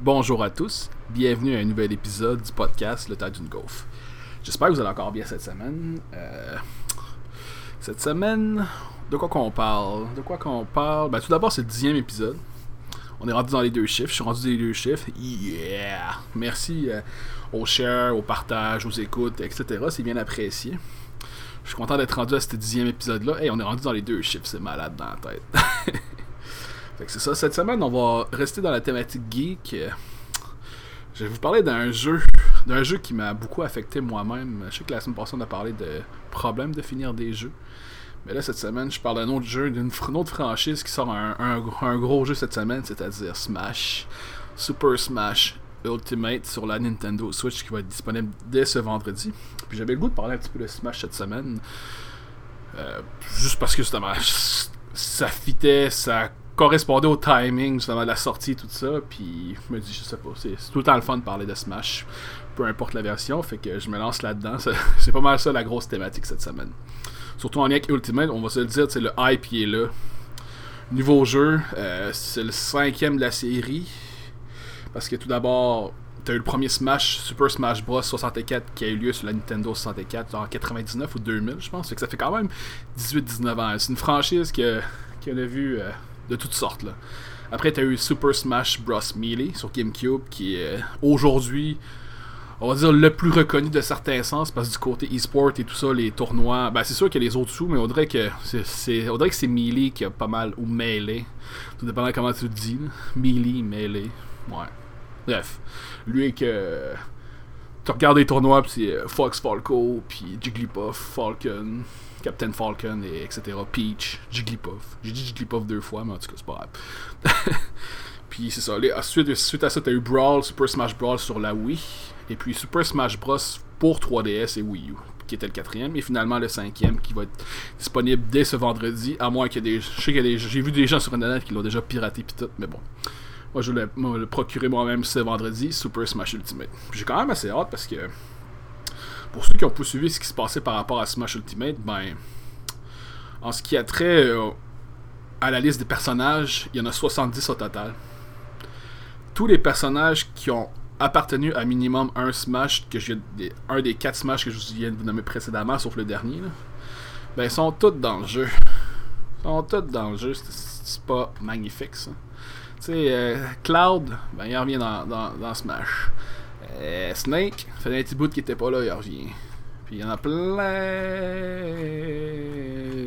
Bonjour à tous, bienvenue à un nouvel épisode du podcast Le temps d'une gaufre. J'espère que vous allez encore bien cette semaine. Euh, cette semaine, de quoi qu'on parle? De quoi qu'on parle? Ben, Tout d'abord, c'est le dixième épisode. On est rendu dans les deux chiffres. Je suis rendu dans les deux chiffres. Yeah Merci euh, aux shares, aux partages, aux écoutes, etc. C'est bien apprécié. Je suis content d'être rendu à ce dixième épisode-là. Hey, on est rendu dans les deux chiffres. C'est malade dans la tête. c'est ça. Cette semaine, on va rester dans la thématique geek. Je vais vous parler d'un jeu, d'un jeu qui m'a beaucoup affecté moi-même. Je sais que la semaine passée, on a parlé de problèmes de finir des jeux. Mais là, cette semaine, je parle d'un autre jeu, d'une autre franchise qui sort un, un, gros jeu cette semaine, c'est-à-dire Smash. Super Smash Ultimate sur la Nintendo Switch qui va être disponible dès ce vendredi. Puis j'avais le goût de parler un petit peu de Smash cette semaine. Euh, juste parce que justement, ça fitait, ça correspondait au timing justement de la sortie tout ça. Puis je me dis, je sais pas, c'est tout le temps le fun de parler de Smash, peu importe la version. Fait que je me lance là-dedans. C'est pas mal ça la grosse thématique cette semaine. Surtout en lien avec Ultimate, on va se le dire, c'est le hype qui est là. Nouveau jeu, euh, c'est le cinquième de la série. Parce que tout d'abord, t'as eu le premier Smash, Super Smash Bros 64 qui a eu lieu sur la Nintendo 64 en 99 ou 2000, je pense. Fait que ça fait quand même 18-19 ans. C'est une franchise qui, a, a vu euh, de toutes sortes. Là. Après, t'as eu Super Smash Bros Melee sur GameCube qui est aujourd'hui on va dire, le plus reconnu de certains sens, parce que du côté e-sport et tout ça, les tournois, ben c'est sûr qu'il y a les autres sous, mais on dirait que c'est, on dirait que c'est Melee qui a pas mal, ou Melee, tout dépendant comment tu le dis, Melee, Melee, ouais. Bref, lui que tu regardes les tournois, puis c'est euh, Fox Falco, puis Jigglypuff, Falcon, Captain Falcon, et etc. Peach, Jigglypuff. J'ai dit Jigglypuff deux fois, mais en tout cas, c'est pas grave. puis c'est ça. suite, suite à ça, t'as eu Brawl, Super Smash Brawl sur la Wii. Et puis Super Smash Bros. pour 3DS et Wii U, qui était le quatrième, et finalement le cinquième qui va être disponible dès ce vendredi, à moins ait des. Je sais qu'il J'ai vu des gens sur internet qui l'ont déjà piraté pis tout, mais bon. Moi je me le procurer moi-même ce vendredi, Super Smash Ultimate. J'ai quand même assez hâte parce que pour ceux qui ont poursuivi ce qui se passait par rapport à Smash Ultimate, ben en ce qui a trait euh, à la liste des personnages, il y en a 70 au total. Tous les personnages qui ont appartenu à minimum un Smash, un des quatre Smash que je viens de vous nommer précédemment, sauf le dernier, ben sont tous dans le jeu. Ils sont tous dans le jeu, c'est pas magnifique ça. Tu sais, euh, Cloud, ben il revient dans, Smash. Euh, Snake, fait un petit bout qui était pas là, il revient. Puis il y en a plein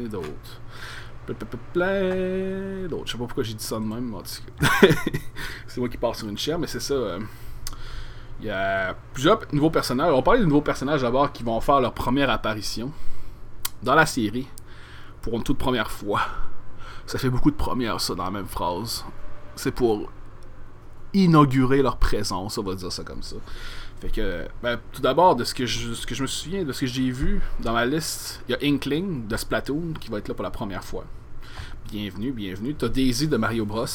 d'autres. Plein d'autres. Je sais pas pourquoi j'ai dit ça de même, c'est moi qui pars sur une chair, mais c'est ça. Euh, il y a plusieurs nouveaux personnages. On va parler de nouveaux personnages d'abord qui vont faire leur première apparition dans la série pour une toute première fois. Ça fait beaucoup de premières, ça, dans la même phrase. C'est pour inaugurer leur présence, on va dire ça comme ça. Fait que, ben, tout d'abord, de ce que, je, ce que je me souviens, de ce que j'ai vu dans ma liste, il y a Inkling de Splatoon qui va être là pour la première fois. Bienvenue, bienvenue. T'as Daisy de Mario Bros.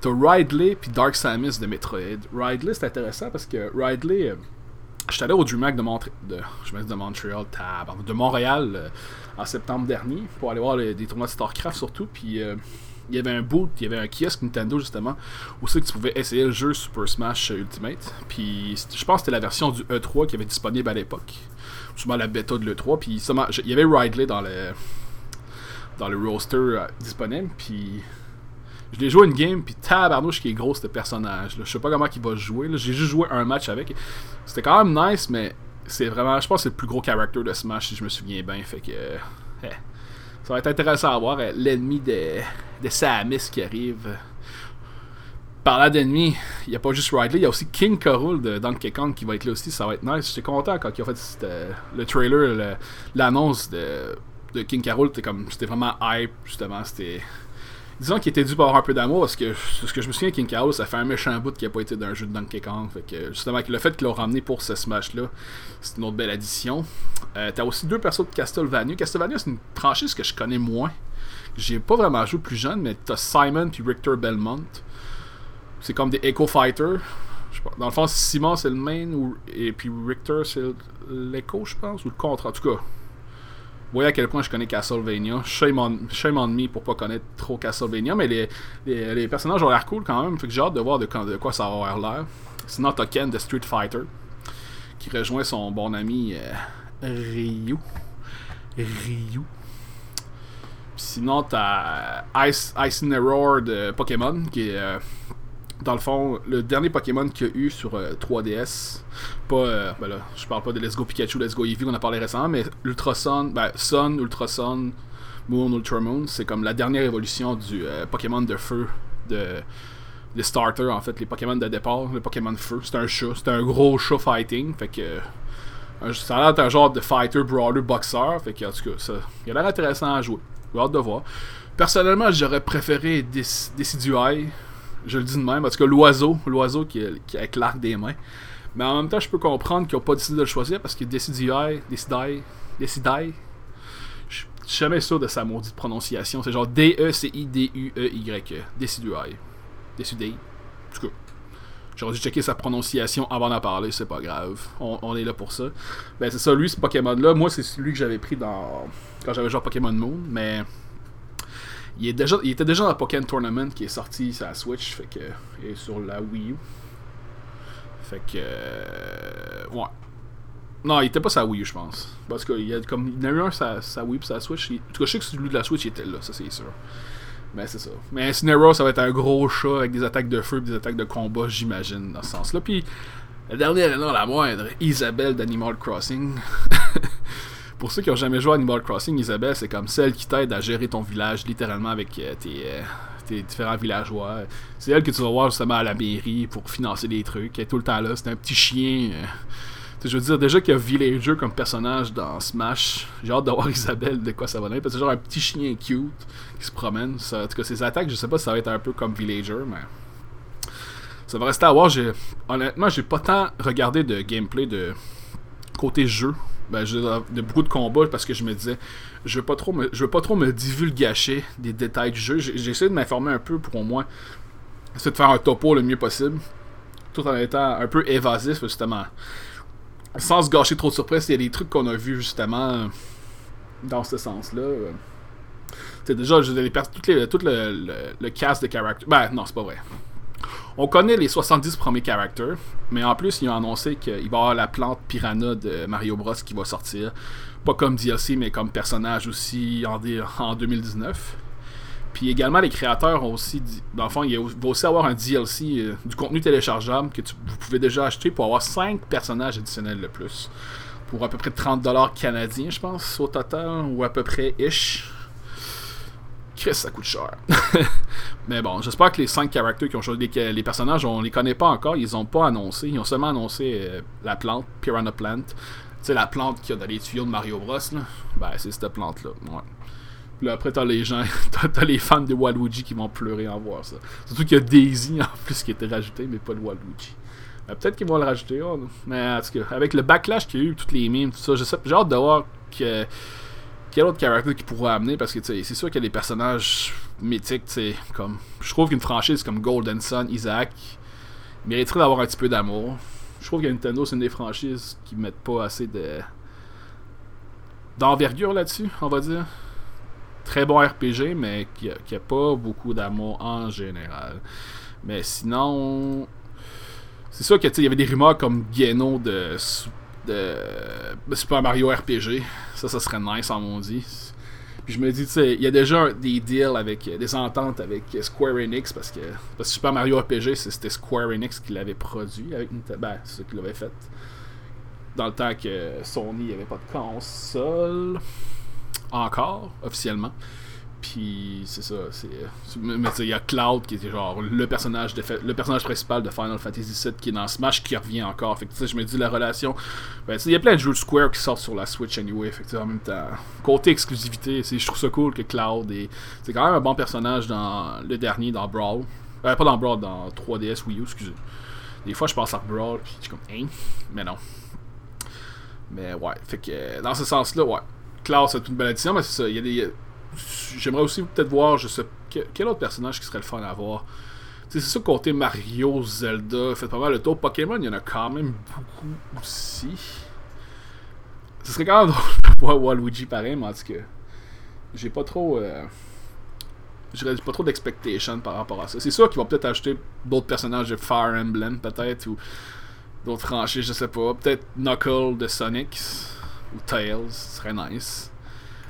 T'as Ridley puis Dark Samus de Metroid. Ridley, c'est intéressant parce que Ridley. Euh, J'étais allé au DreamHack de, de, je de Montréal, de Montréal euh, en septembre dernier pour aller voir des tournois de StarCraft surtout. Puis euh, il y avait un boot, il y avait un kiosque Nintendo justement où c'est que tu pouvais essayer le jeu Super Smash Ultimate. Puis je pense que c'était la version du E3 qui avait disponible à l'époque. Souvent la bêta de l'E3. Puis il y avait Ridley dans le dans le roster disponible. Puis je l'ai joué une game, puis tabarnouche qui est gros ce personnage. Je sais pas comment il va jouer. J'ai juste joué un match avec. C'était quand même nice, mais c'est vraiment. Je pense c'est le plus gros character de Smash si je me souviens bien. Fait que. Eh, ça va être intéressant à voir. Euh, l'ennemi de, de Samus qui arrive. Parlant d'ennemis, il n'y a pas juste Ridley, il y a aussi King Carol de Donkey Kong qui va être là aussi. Ça va être nice. J'étais content quand il a fait euh, le trailer, l'annonce de, King Carol. C'était vraiment hype, justement. C'était disons qu'il était dû pour avoir un peu d'amour parce que ce que je me souviens King Chaos ça fait un méchant bout qui a pas été d'un jeu de Donkey Kong fait que justement le fait qu'ils l'ont ramené pour ce smash là c'est une autre belle addition euh, t'as aussi deux persos de Castlevania Castlevania c'est une franchise que je connais moins j'ai pas vraiment joué plus jeune mais t'as Simon puis Richter Belmont c'est comme des Echo Fighters dans le fond Simon c'est le main et puis Richter c'est l'Echo je pense ou le contre en tout cas voyez à quel point je connais Castlevania. Shame on, shame on me pour pas connaître trop Castlevania, mais les, personnages ont l'air cool quand même. Fait que j'ai hâte de voir de, quoi ça va avoir l'air. Sinon, t'as de Street Fighter qui rejoint son bon ami euh, Ryu. Ryu. Sinon, t'as Ice, Ice Roar de Pokémon qui est. euh, dans le fond, le dernier Pokémon qu'il y a eu sur euh, 3DS, pas, euh, ben je parle pas de Let's Go Pikachu, Let's Go Eevee qu'on a parlé récemment, mais Ultra Sun, ben, Sun, Moon, Ultra Moon, c'est comme la dernière évolution du Pokémon de feu, de, des starters en fait, les Pokémon de départ, le Pokémon de feu, c'est un chat, c'est un gros chat fighting, fait que ça a l'air d'être un genre de fighter, brawler, boxer, fait que en tout cas, ça, il a l'air intéressant à jouer, j'ai hâte de voir. Personnellement, j'aurais préféré Dec- Decidueye, je le dis de même, parce que l'oiseau, l'oiseau qui, qui des mains. Mais en même temps, je peux comprendre qu'ils n'ont pas décidé de le choisir parce que Decidueye, Decidueye, Decidueye, je suis jamais sûr de sa maudite prononciation. C'est genre E D-E-C-I-D-U-E-Y. Decidueye. Decidueye. J'aurais dû checker sa prononciation avant d'en parler, c'est pas grave. On, est là pour ça. Ben, c'est ça, lui, ce Pokémon-là. Moi, c'est celui que j'avais pris dans. quand j'avais joué à Pokémon Moon, mais. Il, était déjà dans Pokémon Tournament qui est sorti sur la Switch, fait que, et sur la Wii U. Fait que. euh, ouais. Non, il était pas la Wii U, je pense. Parce qu'il y a comme. Il y en a eu un sur sa Wii et sa Switch. En tout cas, je sais que celui de la Switch il était là, ça c'est sûr. Mais c'est ça. Mais ça va être un gros chat avec des attaques de feu et des attaques de combat, j'imagine, dans ce sens-là. Puis, la dernière et non la moindre, Isabelle d'Animal Crossing. Pour ceux qui ont jamais joué à Animal Crossing, Isabelle, c'est comme celle qui t'aide à gérer ton village littéralement avec euh, tes, euh, tes différents villageois. C'est elle que tu vas voir justement à la mairie pour financer des trucs. Elle tout le temps là. C'est un petit chien. Je veux dire, déjà qu'il y a Villager comme personnage dans Smash, j'ai hâte de voir Isabelle de quoi ça va donner. C'est genre un petit chien cute qui se promène. En tout cas, ses attaques, je sais pas si ça va être un peu comme Villager, mais. Ça va rester à voir. Honnêtement, j'ai pas tant regardé de gameplay de côté jeu. Ben, de beaucoup de combats parce que je me disais, je veux pas trop me, je veux pas trop me divulgacher des détails du jeu. J'ai, j'ai essayé de m'informer un peu pour au moins essayer de faire un topo le mieux possible, tout en étant un peu évasif justement, sans se gâcher trop de surprises. Il y a des trucs qu'on a vus justement dans ce sens-là. C'est déjà, je les les- tout le, le, cast de caractères. Ben, non, c'est pas vrai. On connaît les 70 premiers characters, mais en plus, ils ont annoncé qu'il va y avoir la plante Piranha de Mario Bros qui va sortir. Pas comme DLC, mais comme personnage aussi en, en 2019. Puis également, les créateurs ont aussi. Dans le fond, il va aussi avoir un DLC euh, du contenu téléchargeable que vous pouvez déjà acheter pour avoir 5 personnages additionnels de plus. Pour à peu près 30$ canadiens, je pense, au total, ou à peu près ish. Chris, ça coûte cher. Mais bon, j'espère que les 5 caractères qui ont choisi les, personnages, on les connaît pas encore, ils ont pas annoncé. Ils ont seulement annoncé euh, la plante, Piranha Plant. Tu sais, la plante qu'il y a dans les tuyaux de Mario Bros. Là. Ben, c'est cette plante-là. Là, après, t'as les gens, t'as, les fans de Waluigi qui vont pleurer en voir ça. Surtout qu'il y a Daisy en plus qui été rajouté, mais pas le Waluigi. Ben, peut-être qu'ils vont le rajouter, oh, mais en tout cas, avec le backlash qu'il y a eu, toutes les memes, tout ça, j'ai hâte de voir que quel autre caractère qui pourrait amener parce que c'est sûr qu'il y a des personnages mythiques, tu sais, comme je trouve qu'une franchise comme Golden Sun, Isaac mériterait d'avoir un petit peu d'amour. Je trouve que Nintendo c'est une des franchises qui mettent pas assez de d'envergure là-dessus, on va dire. Très bon RPG, mais qui a, qui a pas beaucoup d'amour en général. Mais sinon, c'est sûr que il y avait des rumeurs comme Geno de, Su- de de Super Mario RPG. Ça, ça serait nice en mon dit. Puis je me dis, il y a déjà des deals avec des ententes avec Square Enix parce que, parce que Super Mario RPG, c'était Square Enix qui l'avait produit avec Nintendo. Ben, c'est qui l'avaient fait. Dans le temps que Sony n'avait pas de console. Encore, officiellement. Puis c'est ça, Mais il y a Cloud qui était genre le personnage le personnage principal de Final Fantasy VII qui est dans Smash qui revient encore. Fait je me dis la relation. Ben il y a plein de jeux Square qui sortent sur la Switch anyway. Fait que en même temps. Côté exclusivité, je trouve ça cool que Cloud est. C'est quand même un bon personnage dans le dernier, dans Brawl. Euh, pas dans Brawl, dans 3DS Wii U, excusez. Des fois je pense à Brawl, puis je suis comme, hein? Mais non. Mais ouais, fait que dans ce sens-là, ouais. Cloud, c'est une belle mais c'est ça. Il y a des. J'aimerais aussi peut-être voir, je sais, que- quel autre personnage qui serait le fun à voir. C'est ça, côté Mario, Zelda, fait pas mal le tour. Pokémon, il y en a quand même beaucoup aussi. Ce serait quand même drôle voir Waluigi pareil, mais en tout cas, j'ai pas trop. Euh, j'ai pas trop d'expectation par rapport à ça. C'est sûr qu'ils vont peut-être ajouter d'autres personnages de Fire Emblem, peut-être, ou d'autres franchises, je sais pas. Peut-être Knuckle de Sonic, ou Tails, ce serait nice.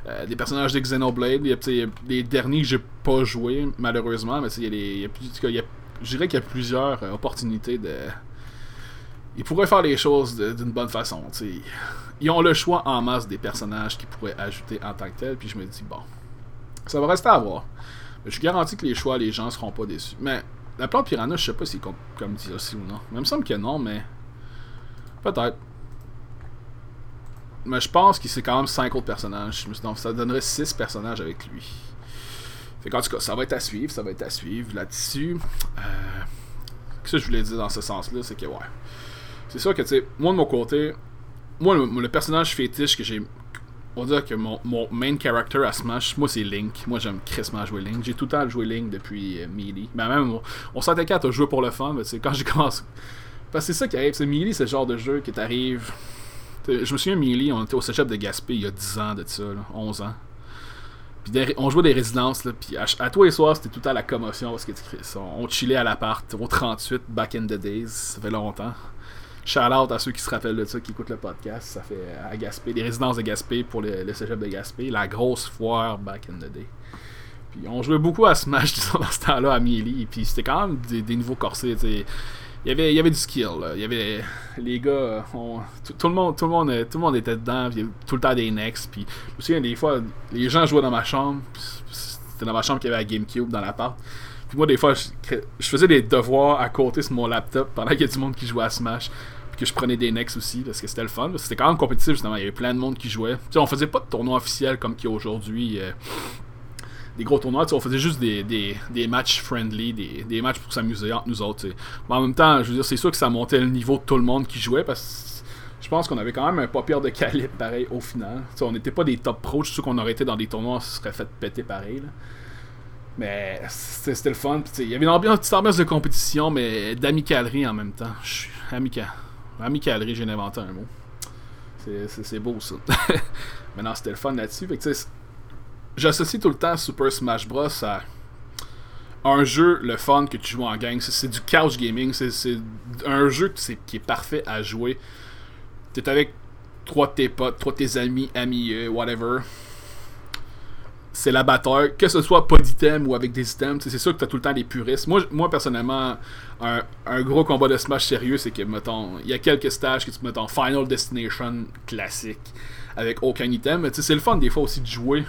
Euh, des personnages de Xenoblade, il y a, les derniers que j'ai pas joué, malheureusement, mais il y a, il il je dirais qu'il y a plusieurs euh, opportunités de. Ils pourraient faire les choses d'une bonne façon. Ils ont le choix en masse des personnages qu'ils pourraient ajouter en tant que tel, puis je me dis, bon, ça va rester à voir. Mais je suis garanti que les choix, les gens seront pas déçus. Mais la plante piranha, je sais pas si comme DLC ou non. Mais il me semble que non, mais. Peut-être. Mais je pense qu'il c'est quand même 5 autres personnages. Donc ça donnerait 6 personnages avec lui. Fait qu'en tout cas, ça va être à suivre, ça va être à suivre là-dessus. Euh, ce que je voulais dire dans ce sens-là, c'est que ouais. C'est sûr que tu sais, moi de mon côté, moi le, personnage fétiche que j'ai. On va dire que mon, main character à Smash, moi c'est Link. Moi j'aime crissement jouer Link. J'ai tout le temps joué Link depuis euh, Melee. Ben même, on, on s'entendait qu'à jouer pour le fun, mais c'est quand j'ai commencé. Parce que c'est ça qui arrive, c'est Melee, c'est le genre de jeu qui t'arrive je me souviens, Melee, on était au cégep de Gaspé il y a 10 ans de ça, 11 ans. Puis on jouait des résidences, là, puis à, tous les c'était tout à la commotion parce que on, on chillait à l'appart au 38, back in the days, ça fait longtemps. Shout out à ceux qui se rappellent de ça, qui écoutent le podcast, ça fait à Gaspé, des résidences de Gaspé pour le, cégep de Gaspé, la grosse foire back in the day. Puis on jouait beaucoup à Smash dans ce temps-là à Melee, puis c'était quand même des, des nouveaux corsets, tu il y avait, il y avait du skill. Il y avait les gars, tout, le monde, tout le monde, tout le monde était dedans. Il y avait tout le temps des next. Puis je des fois, les gens jouaient dans ma chambre. C'était dans ma chambre qu'il y avait la GameCube dans l'appart. Puis moi des fois, je, faisais des devoirs à côté sur mon laptop pendant qu'il y a du monde qui jouait à Smash. Puis que je prenais des next aussi parce que c'était le fun. C'était quand même compétitif justement. Il y avait plein de monde qui jouait. sais on faisait pas de tournoi officiel comme qu'il y a aujourd'hui. Euh, des gros tournois, on faisait juste des, des, matchs friendly, des, des matchs pour s'amuser entre nous autres. Mais en même temps, je veux dire, c'est sûr que ça montait le niveau de tout le monde qui jouait parce que je pense qu'on avait quand même un pas pire de calibre pareil au final. on n'était pas des top pros, je suis sûr qu'on aurait été dans des tournois, on se serait fait péter pareil. Mais c'était le fun. Il y avait une, ambiance, petite ambiance de compétition, mais d'amicalerie en même temps. Amicalerie, j'ai inventé un mot. C'est beau ça. mais non, c'était le fun là-dessus j'associe tout le temps Super Smash Bros à un jeu, le fun que tu joues en gang. C'est du couch gaming. C'est un jeu qui est parfait à jouer. T'es avec trois de tes potes, trois de tes amis, amis, euh, whatever. C'est la bataille, que ce soit pas d'item ou avec des items, c'est sûr que t'as tout le temps des puristes. Moi, personnellement, un, gros combat de Smash sérieux, c'est que, mettons, il y a quelques stages que tu en Final Destination classique, avec aucun item. Mais c'est le fun des fois aussi de jouer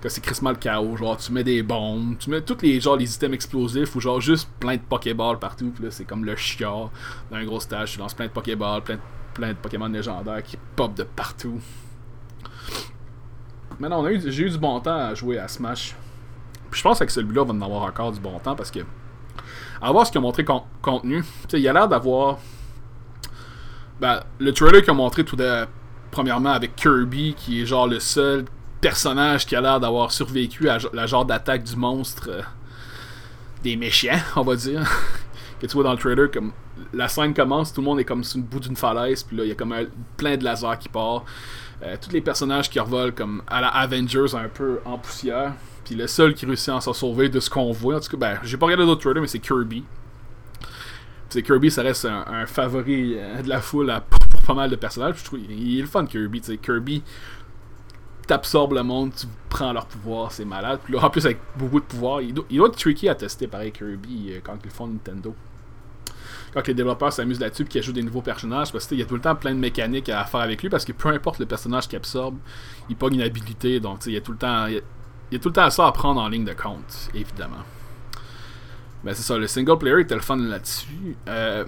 que c'est crissement le chaos. Genre, tu mets des bombes, tu mets tous les, genre, les items explosifs ou genre juste plein de Pokéballs partout. Puis là, c'est comme le chiard d'un gros stage. Tu lances plein de Pokéballs, plein de, plein de Pokémon légendaires qui pop de partout. Maintenant, j'ai eu du bon temps à jouer à Smash. Puis je pense que celui-là va en avoir encore du bon temps parce que. À voir ce qu'ils ont montré contenu. il a l'air d'avoir. Ben, le trailer qu'ils ont montré tout de. Premièrement avec Kirby, qui est genre le seul personnage qui a l'air d'avoir survécu à la genre d'attaque du monstre euh, des méchants, on va dire. que tu vois dans le trailer, comme la scène commence, tout le monde est comme sur le bout d'une falaise, puis là il y a comme plein de lasers qui partent. Euh, tous les personnages qui revolent comme à la Avengers un peu en poussière. Puis le seul qui réussit à s'en sauver de ce qu'on voit, en tout cas, ben, j'ai pas regardé d'autres trailers, mais c'est Kirby. Kirby, ça reste un, favori euh, de la foule pour, pas mal de personnages. Je trouve il est le fun Kirby. Kirby, t'absorbes le monde, tu prends leur pouvoir, c'est malade. Puis là, en plus, avec beaucoup de pouvoir, il doit, être tricky à tester pareil Kirby euh, quand ils font Nintendo. Quand les développeurs s'amusent là-dessus et qu'ils ajoutent des nouveaux personnages, parce qu'il y a tout le temps plein de mécaniques à faire avec lui, parce que peu importe le personnage qu'il absorbe, il pogne une habilité, donc il y a tout le temps. Il y a, tout le temps ça à prendre en ligne de compte, évidemment. Mais c'est ça, le single player était le fun là-dessus. Euh,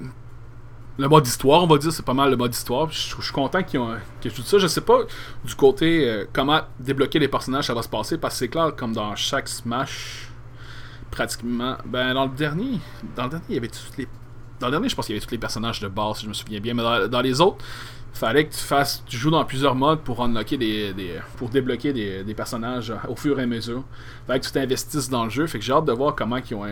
le mode histoire, on va dire, c'est pas mal le mode histoire. Je, suis content qu'ils ont tout ça. Je sais pas du côté euh, comment débloquer les personnages ça va se passer parce que c'est clair comme dans chaque Smash pratiquement. Ben dans le dernier, dans le dernier il y avait tous les dans le dernier je pense qu'il y avait tous les personnages de base si je me souviens bien, mais dans, les autres fallait que tu fasses tu joues dans plusieurs modes pour unlocker des, pour débloquer des, personnages au fur et à mesure. Fallait que tu t'investisses dans le jeu. Fait que j'ai hâte de voir comment ils ont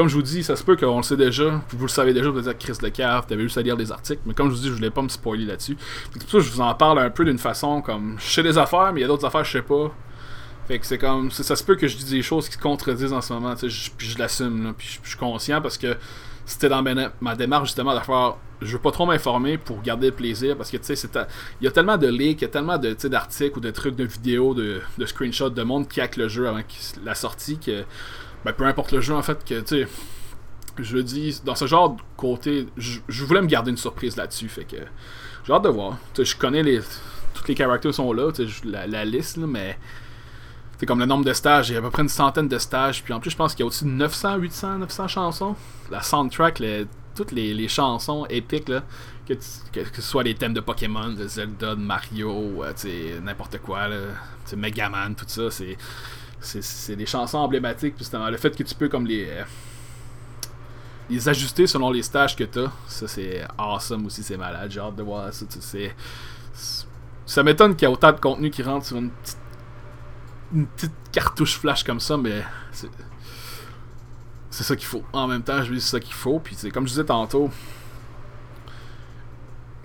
comme je vous dis, ça se peut qu'on le sait déjà, vous le savez déjà, vous êtes Chris de Cave, t'avais juste à lire des articles, mais comme je vous dis, je voulais pas me spoiler là-dessus. C'est ça que je vous en parle un peu d'une façon comme je sais des affaires, mais il y a d'autres affaires je sais pas. Fait que c'est comme. Ça se peut que je dise des choses qui se contredisent en ce moment, tu sais, puis je l'assume, puis je suis conscient parce que c'était dans ma, démarche justement de faire je veux pas trop m'informer pour garder le plaisir parce que tu sais il y a tellement de leaks il y a tellement de d'articles ou de trucs de vidéos de, de screenshots de monde qui hack le jeu avant la sortie que ben, peu importe le jeu en fait que tu sais je dis dans ce genre de côté je, voulais me garder une surprise là-dessus fait que j'ai hâte de voir je connais les tous les caractères sont là la, la liste mais c'est comme le nombre de stages, il y a à peu près une centaine de stages, puis en plus je pense qu'il y a au-dessus de 900, 800, 900 chansons. La soundtrack, toutes les, chansons épiques, là, que, ce soit les thèmes de Pokémon, de Zelda, de Mario, euh, n'importe quoi, là, Megaman, tout ça, c'est, c'est, des chansons emblématiques, justement. Le fait que tu peux comme les... Euh, les ajuster selon les stages que tu as, ça c'est awesome aussi, c'est malade, j'ai hâte de voir ça. C'est, ça m'étonne qu'il y a autant de contenu qui rentre sur une petite une petite cartouche flash comme ça, mais c'est. C'est ça qu'il faut. En même temps, je dis c'est ça qu'il faut. Puis, comme je disais tantôt,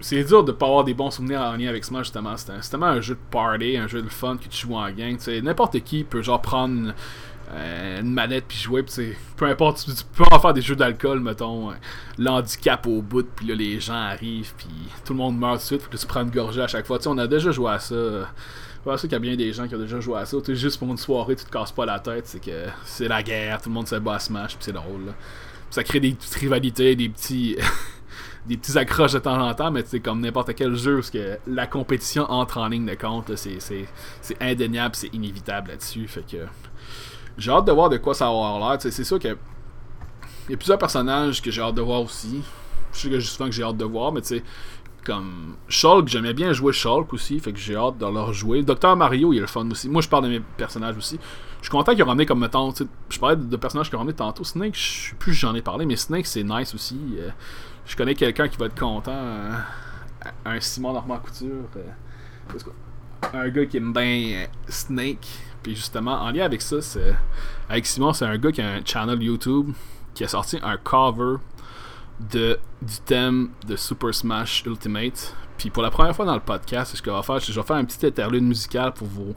c'est dur de pas avoir des bons souvenirs en lien avec Smash justement. C'est tellement un jeu de party, un jeu de fun que tu joues en gang. N'importe qui peut genre prendre euh, une, manette puis jouer. Peu importe, tu, peux en faire des jeux d'alcool, mettons, euh, l'handicap au bout, puis là les gens arrivent, puis tout le monde meurt tout de suite, faut que tu prends une gorgée à chaque fois. on a déjà joué à ça. Je qu'il y a bien des gens qui ont déjà joué à ça. Juste pour une soirée, tu te casses pas la tête. C'est que c'est la guerre, tout le monde se bat à Smash, puis c'est drôle. ça crée des petites rivalités, des petits. des petits accroches de temps en temps, mais c'est comme n'importe quel jeu, parce que la compétition entre en ligne de compte, c'est indéniable, c'est inévitable là-dessus. Fait que j'ai hâte de voir de quoi ça va avoir l'air. C'est sûr que il y a plusieurs personnages que j'ai hâte de voir aussi. Je sais que justement que j'ai hâte de voir, mais tu comme Shulk, j'aimais bien jouer Shulk aussi, fait que j'ai hâte de leur jouer. Docteur Mario, il est le fun aussi. Moi, je parle de mes personnages aussi. Je suis content qu'ils ont ramené comme mettons, je parlais de, personnages qu'ils ont ramené tantôt. Snake, je sais plus j'en ai parlé, mais Snake, c'est nice aussi. Euh, je connais quelqu'un qui va être content. Euh, un Simon Normand Couture. Euh, un gars qui aime bien Snake. Puis justement, en lien avec ça, c'est avec Simon, c'est un gars qui a un channel YouTube qui a sorti un cover de, du thème de Super Smash Ultimate. Puis pour la première fois dans le podcast, ce que je vais faire, je vais faire un petit interlude musical pour vous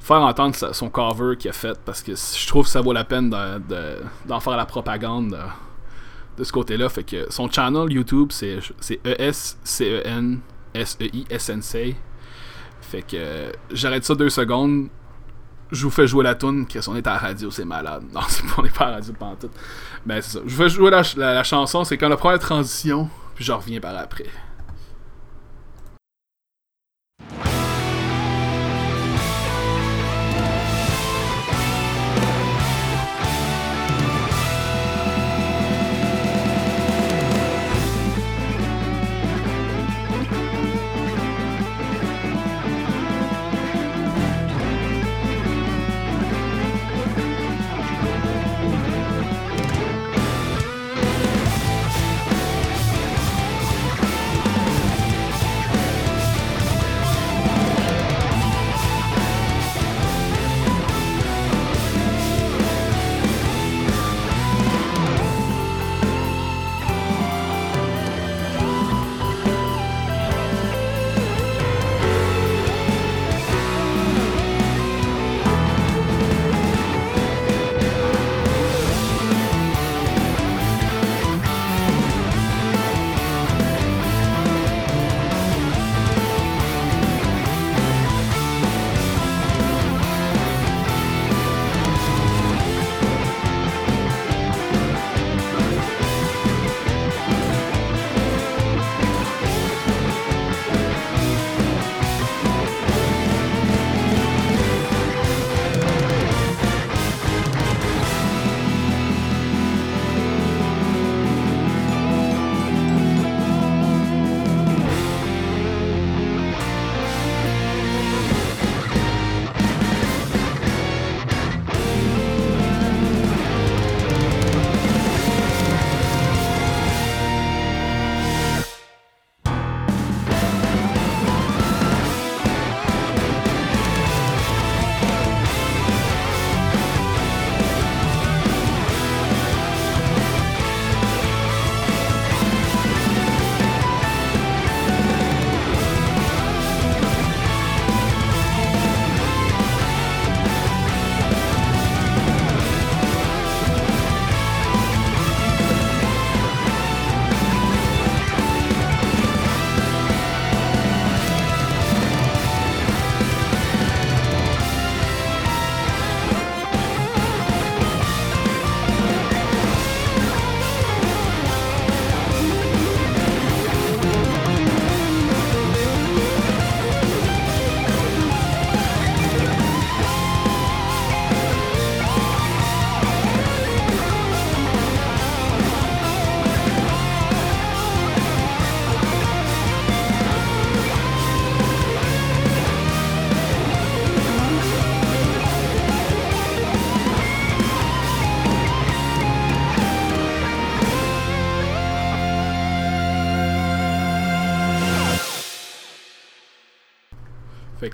faire entendre son cover qu'il a fait parce que je trouve que ça vaut la peine d'en de, faire la propagande de, ce côté-là. Fait que son channel YouTube, c'est E-S-C-E-N-S-E-I-S-N-C. Fait que j'arrête ça deux secondes je vous fais jouer la tune que on est à la radio, c'est malade. Non, c'est on est pas à la radio pendant tout. Ben c'est ça. Je vous fais jouer la, la chanson, c'est quand la première transition, puis je reviens par après.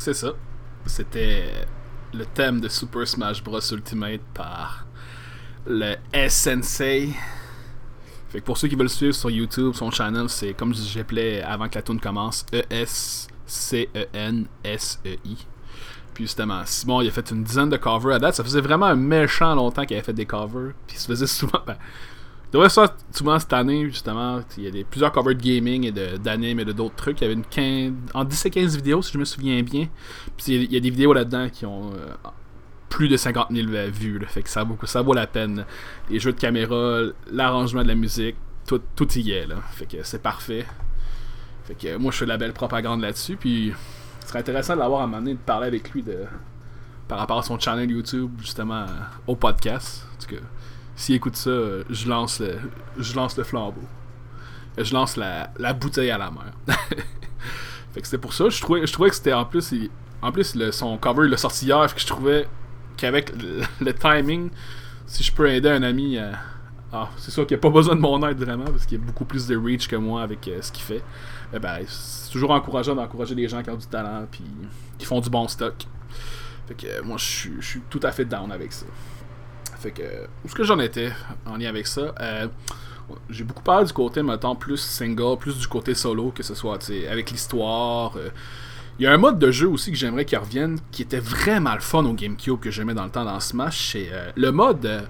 C'est ça. C'était le thème de Super Smash Bros. Ultimate par le SNC. Fait que pour ceux qui veulent suivre sur YouTube, son channel, c'est comme j'appelais avant que la tune commence, E-S-C-E-N-S-E-I. Puis justement, Simon, il a fait une dizaine de covers à date. Ça faisait vraiment un méchant longtemps qu'il avait fait des covers. Puis il se faisait souvent. Ben, il devrait ça souvent cette année, justement. Il y a des, plusieurs covers de gaming et d'anime et de d'autres trucs. Il y avait une 15, en 10 et 15 vidéos, si je me souviens bien. Puis il y a des vidéos là-dedans qui ont euh, plus de 50 000 vues. Fait que ça vaut, ça vaut la peine. Les jeux de caméra, l'arrangement de la musique, tout, tout y est. Là. Fait que c'est parfait. Fait que moi, je fais de la belle propagande là-dessus. Puis ce serait intéressant de l'avoir à un moment donné, de parler avec lui de, par rapport à son channel YouTube, justement, au podcast. En tout cas, s'il écoute ça, je lance le, je lance le flambeau. Je lance la, la bouteille à la mer. fait que c'était pour ça. Je trouvais, je trouvais que c'était en plus. en plus, le, son cover, l'a sorti hier. Que je trouvais qu'avec le, timing, si je peux aider un ami Ah, c'est sûr qu'il n'y a pas besoin de mon aide vraiment, parce qu'il y a beaucoup plus de reach que moi avec euh, ce qu'il fait. Mais ben, c'est toujours encourageant d'encourager des gens qui ont du talent, puis qui font du bon stock. Fait que moi, je suis tout à fait down avec ça. Fait que, où est-ce que j'en étais en lien avec ça? Euh, J'ai beaucoup parlé du côté, mettons, plus single, plus du côté solo, que ce soit avec l'histoire. Euh. Il y a un mode de jeu aussi que j'aimerais qu'il revienne, qui était vraiment le fun au GameCube que j'aimais dans le temps dans Smash. C'est euh, le mode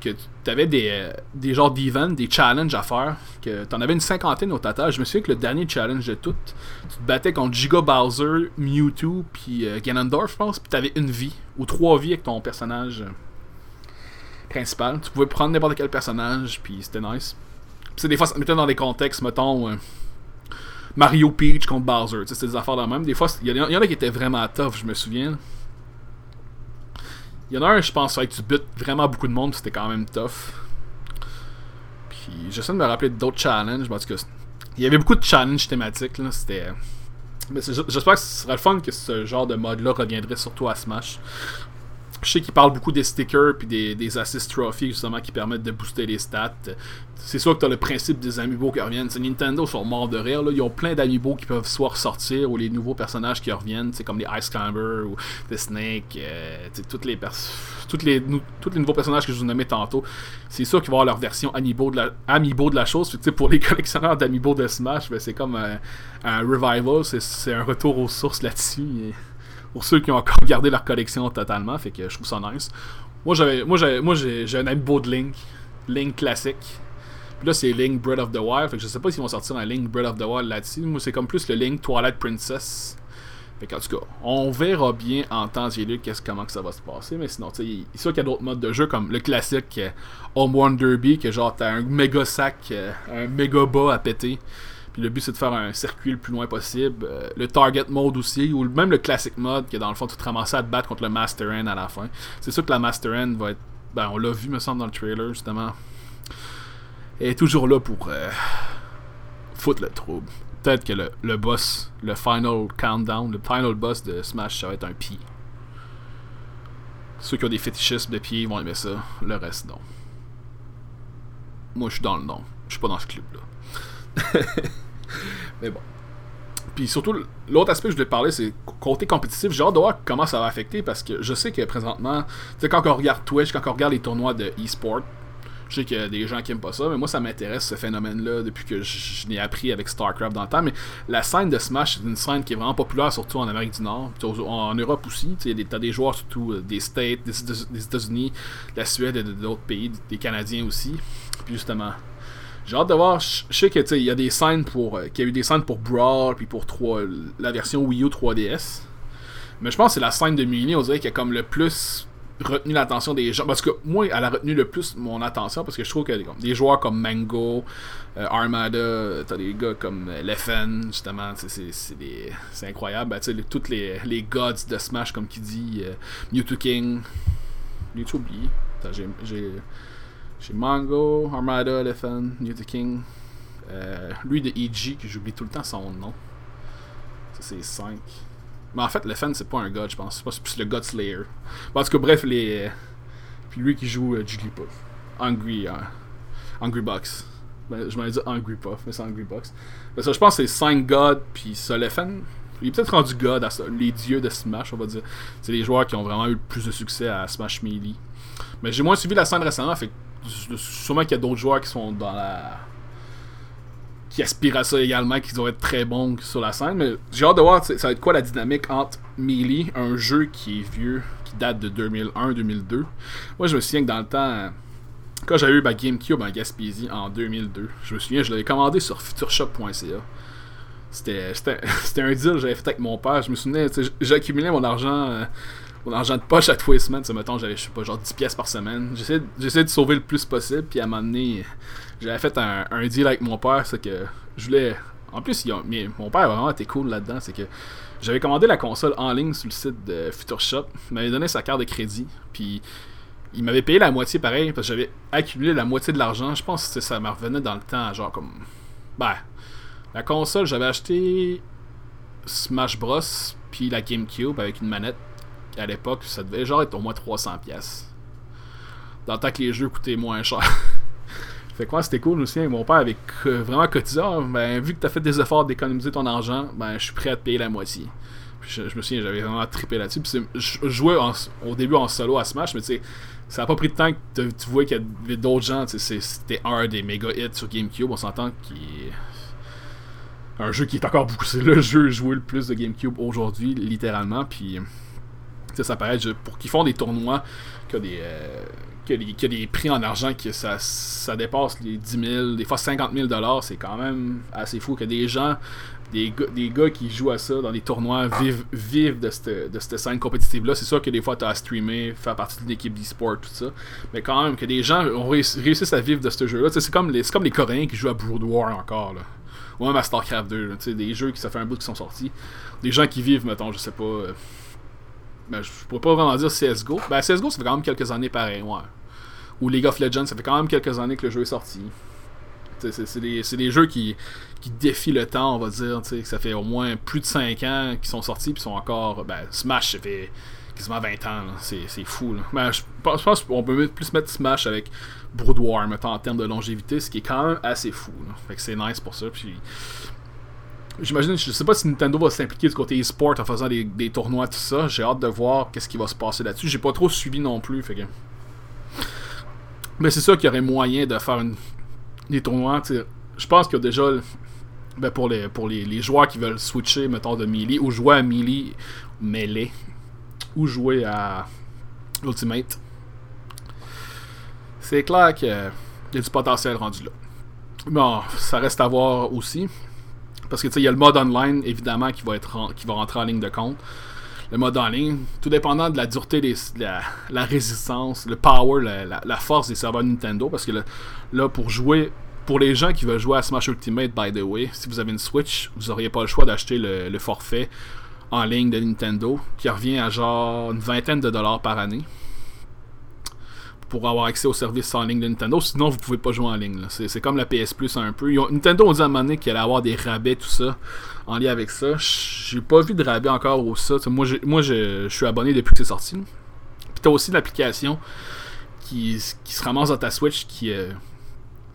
que tu avais des, des genres d'events, des challenges à faire, que tu en avais une cinquantaine au total. Je me souviens que le dernier challenge de tout, tu te battais contre Giga Bowser, Mewtwo, puis Ganondorf, je pense, puis tu avais une vie, ou trois vies avec ton personnage principal. Tu pouvais prendre n'importe quel personnage, puis c'était nice. Puis des fois, ça mettait dans des contextes, mettons, euh, Mario Peach contre Bowser. C'était des affaires de même. Des fois, il y, en a qui étaient vraiment tough, je me souviens. Il y en a un, je pense, que tu butes vraiment beaucoup de monde, c'était quand même tough. Puis j'essaie de me rappeler d'autres challenges, parce que il y avait beaucoup de challenges thématiques, là. C'était. Mais j'espère que ce serait le fun que ce genre de mode-là reviendrait surtout à Smash. Je sais qu'ils parlent beaucoup des stickers puis des, des assist trophies justement qui permettent de booster les stats. C'est sûr que tu as le principe des amiibo qui reviennent. C'est Nintendo sont morts de rire. Là. Ils ont plein d'amiibo qui peuvent soit ressortir ou les nouveaux personnages qui reviennent, c'est comme les Ice Climber ou The Snake, euh, toutes les, toutes les, tous les nouveaux personnages que je vous nommais tantôt. C'est sûr qu'ils vont avoir leur version amiibo de la, de la chose. pour les collectionneurs d'amiibo de Smash, ben, c'est comme un revival, c'est un retour aux sources là-dessus pour ceux qui ont encore gardé leur collection totalement. Fait que je trouve ça nice. Moi, j'avais, moi, moi j'ai, un amiibo de Link, Link classique. Puis là, c'est Link Breath of the Wild. Fait que je sais pas s'ils vont sortir un Link Breath of the Wild là-dessus. Moi, c'est comme plus le Link Twilight Princess. Fait qu'en tout cas, on verra bien en temps et lieu comment que ça va se passer. Mais sinon, tu sais, il qu'il y a d'autres modes de jeu comme le classique euh, Home Derby, que genre t'as un méga sac, euh, un méga bas à péter. Puis le but, c'est de faire un circuit le plus loin possible. Euh, le target mode aussi, ou même le classic mode, qui est dans le fond, tu te ramasses à te battre contre le Master End à la fin. C'est sûr que la Master End va être. Ben, on l'a vu, me semble, dans le trailer, justement. Elle est toujours là pour euh, foutre le trouble. Peut-être que le, le, boss, le final countdown, le final boss de Smash, ça va être un pied. Ceux qui ont des fétichismes de pieds vont aimer ça. Le reste, non. Moi, je suis dans le non. Je suis pas dans ce club-là. Mais bon. Puis surtout, l'autre aspect que je voulais parler, c'est côté compétitif. J'ai hâte de voir comment ça va affecter parce que je sais que présentement, tu sais, quand on regarde Twitch, quand on regarde les tournois de e-sport, je sais qu'il y a des gens qui aiment pas ça, mais moi ça m'intéresse ce phénomène-là depuis que je, l'ai appris avec StarCraft dans le temps. Mais la scène de Smash, c'est une scène qui est vraiment populaire, surtout en Amérique du Nord, en Europe aussi. Tu as des joueurs surtout euh, des States, des États-Unis, de la Suède et d'autres pays, des Canadiens aussi. Puis justement, j'ai hâte de voir. Je sais que y a des scènes pour. Euh, qu'il y a eu des scènes pour Brawl puis pour 3, la version Wii U 3DS. Mais je pense que c'est la scène de Mini, on dirait qui a comme le plus retenu l'attention des gens. Parce que moi, elle a retenu le plus mon attention parce que je trouve que des joueurs comme Mango, euh, Armada, t'as des gars comme euh, Leffen, justement, c'est incroyable. Ben, les, toutes les, les gods de Smash, comme qui dit, euh, Mewtwo King. Mewtwo oublié? J'ai j'ai Mango, Armada, Elephant, New King. Euh, lui de EG, que j'oublie tout le temps son nom. Ça, c'est 5. Mais en fait, Elephant, c'est pas un god, je pense. C'est plus le God Slayer. Bon, en tout cas, bref, les. Puis lui qui joue euh, Jigglypuff. Hungry. Euh, Hungry Box. Ben, je dit Hungry Puff, mais c'est Hungry Box. Mais ça, je pense que c'est 5 gods, puis Elephant. Il est peut-être rendu God, à les dieux de Smash, on va dire. C'est les joueurs qui ont vraiment eu le plus de succès à Smash Melee. Mais j'ai moins suivi la scène récemment, fait sûrement qu'il y a d'autres joueurs qui sont dans la. qui aspirent à ça également, qui doivent être très bons sur la scène. Mais j'ai hâte de voir, ça va être quoi la dynamique entre Melee, un jeu qui est vieux, qui date de 2001-2002. Moi, je me souviens que dans le temps quand j'avais eu ma GameCube en Gaspésie en 2002, je me souviens, je l'avais commandé sur futureshop.ca. C'était, un deal que j'avais fait avec mon père. Je me souvenais, j'accumulais mon argent, euh, mon argent de poche à tous les semaines. Mettons, j'avais, je sais pas, genre 10 pièces par semaine. J'essayais, de sauver le plus possible. Puis à un moment donné, j'avais fait un, deal avec mon père. C'est que je voulais. En plus, mon père vraiment été cool là-dedans. C'est que j'avais commandé la console en ligne sur le site de Futureshop. Il m'avait donné sa carte de crédit. Puis il m'avait payé la moitié pareil parce que j'avais accumulé la moitié de l'argent. Je pense que ça me revenait dans le temps, genre comme. Ben, la console, j'avais acheté Smash Bros. puis la GameCube avec une manette. À l'époque, ça devait genre être au moins 300$. pièces Dans le temps que les jeux coûtaient moins cher. fait quoi, c'était cool aussi. Mon père avait vraiment cotisé. Ah, ben, vu que tu as fait des efforts d'économiser ton argent, ben, je suis prêt à te payer la moitié. je, me souviens, j'avais vraiment trippé là-dessus. je jouais au début en solo à Smash, mais tu sais ça a pas pris de temps que tu vois qu'il y avait d'autres gens. C'était un des méga hits sur GameCube. On s'entend qu'il un jeu qui est encore beaucoup. C'est le jeu joué le plus de GameCube aujourd'hui, littéralement. Puis ça paraît pour qu'ils font des tournois que des. Euh, que, des prix en argent que ça, ça dépasse les 10 000, des fois 50 000 c'est quand même assez fou que des gens des, des gars qui jouent à ça dans des tournois vivent, vivent de cette, de cette scène compétitive-là. C'est sûr que des fois, tu as à streamer, faire partie de l'équipe d'e-sport, tout ça. Mais quand même, que des gens ont réussi, à vivre de ce jeu-là. C'est comme, les, comme les Coréens qui jouent à Brood War encore. Là. Ou même à StarCraft 2. des jeux qui ça fait un bout qui sont sortis. Des gens qui vivent, mettons, je sais pas. Euh, ben, je pourrais pas vraiment dire CSGO. Ben, CSGO, ça fait quand même quelques années pareil. Ou League of Legends, ça fait quand même quelques années que le jeu est sorti. C'est des, des, jeux qui, qui défient le temps, on va dire. Ça fait au moins plus de 5 ans qu'ils sont sortis, puis sont encore. Ben, Smash, ça fait quasiment 20 ans. C'est fou. Là. Ben, je, pense, qu'on peut plus mettre Smash avec Brood War, en termes de longévité, ce qui est quand même assez fou. Fait que c'est nice pour ça. Puis. J'imagine, je sais pas si Nintendo va s'impliquer du côté e-sport en faisant des, des tournois, tout ça. J'ai hâte de voir qu'est-ce qui va se passer là-dessus. J'ai pas trop suivi non plus. Fait. Mais c'est sûr qu'il y aurait moyen de faire les tournois, je pense que déjà, ben pour, les, pour les, joueurs qui veulent switcher, mettons, de Melee, ou jouer à Melee, Melee, ou jouer à Ultimate, c'est clair qu'il y a du potentiel rendu là. Bon, ça reste à voir aussi. Parce que tu sais, il y a le mode online, évidemment, qui va, être qui va rentrer en ligne de compte. Le mode en ligne, tout dépendant de la dureté, des, la, résistance, le power, la, la, force des serveurs Nintendo. Parce que là, pour jouer, pour les gens qui veulent jouer à Smash Ultimate, by the way, si vous avez une Switch, vous n'auriez pas le choix d'acheter le, forfait en ligne de Nintendo, qui revient à genre une vingtaine de dollars par année pour avoir accès au service en ligne de Nintendo. Sinon, vous pouvez pas jouer en ligne. C'est comme la PS Plus un peu. Nintendo a dit à un moment donné qu'il allait avoir des rabais, tout ça, en lien avec ça. J'ai pas vu de rabais encore au ça. moi, je, suis abonné depuis que c'est sorti. Puis t'as aussi l'application qui, qui, se ramasse dans ta Switch qui est.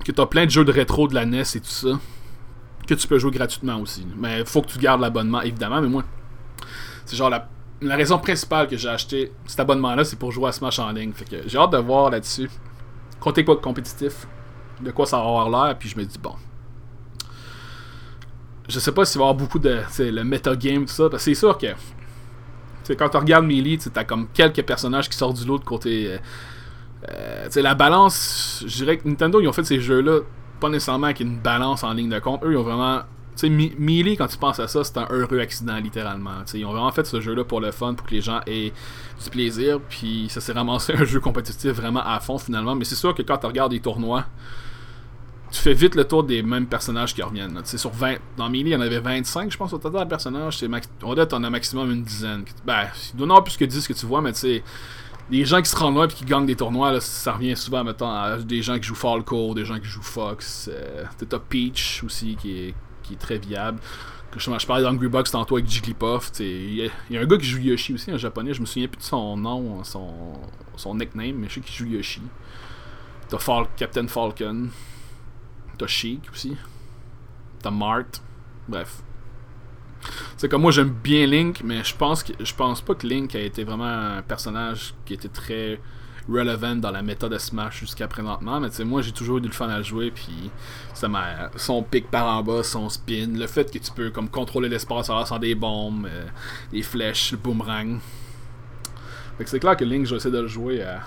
que t'as plein de jeux de rétro de la NES et tout ça. Que tu peux jouer gratuitement aussi. Mais faut que tu gardes l'abonnement, évidemment. Mais moi, c'est genre la la raison principale que j'ai acheté cet abonnement-là, c'est pour jouer à Smash en ligne. Fait que j'ai hâte de voir là-dessus. Comptez quoi de compétitif, de quoi ça va avoir l'air, puis je me dis bon. Je sais pas s'il va y avoir beaucoup de. le metagame, tout ça, parce que c'est sûr que. quand tu regardes Melee, tu as comme quelques personnages qui sortent du lot de côté. Euh, euh la balance, je dirais que Nintendo, ils ont fait ces jeux-là, pas nécessairement avec une balance en ligne de compte. Eux, ils ont vraiment sais, Melee, quand tu penses à ça, c'est un heureux accident, littéralement. ils ont vraiment fait ce jeu-là pour le fun, pour que les gens aient du plaisir, puis ça s'est ramassé un jeu compétitif vraiment à fond, finalement. Mais c'est sûr que quand tu regardes des tournois, tu fais vite le tour des mêmes personnages qui reviennent. Sur 20, dans Melee, il y en avait 25, je pense, au total de personnages. On doit en a maximum une dizaine. Ben, il doit en plus que 10 que tu vois, mais tu sais les gens qui se rendent loin et qui gagnent des tournois, ça revient souvent mettons, à des gens qui jouent Falco, des gens qui jouent Fox. Euh, T'as Peach aussi qui est, qui est très viable. Je, parlais d'Hungry Box tantôt avec Jigglypuff. Il y, y, a un gars qui joue Yoshi aussi, un japonais. Je me souviens plus de son nom, son, son nickname, mais je sais qu'il joue Yoshi. T'as Fal Captain Falcon. T'as Sheik aussi. T'as Mart. Bref. C'est comme moi j'aime bien Link, mais je pense que je pense pas que Link a été vraiment un personnage qui était très relevant dans la méthode de Smash jusqu'à présentement. Mais tu sais, moi j'ai toujours eu du fun à jouer, puis ça m'a son pic par en bas, son spin, le fait que tu peux comme contrôler l'espace en sans des bombes, euh, des flèches, le boomerang. Fait que c'est clair que Link, je vais essayer de le jouer à,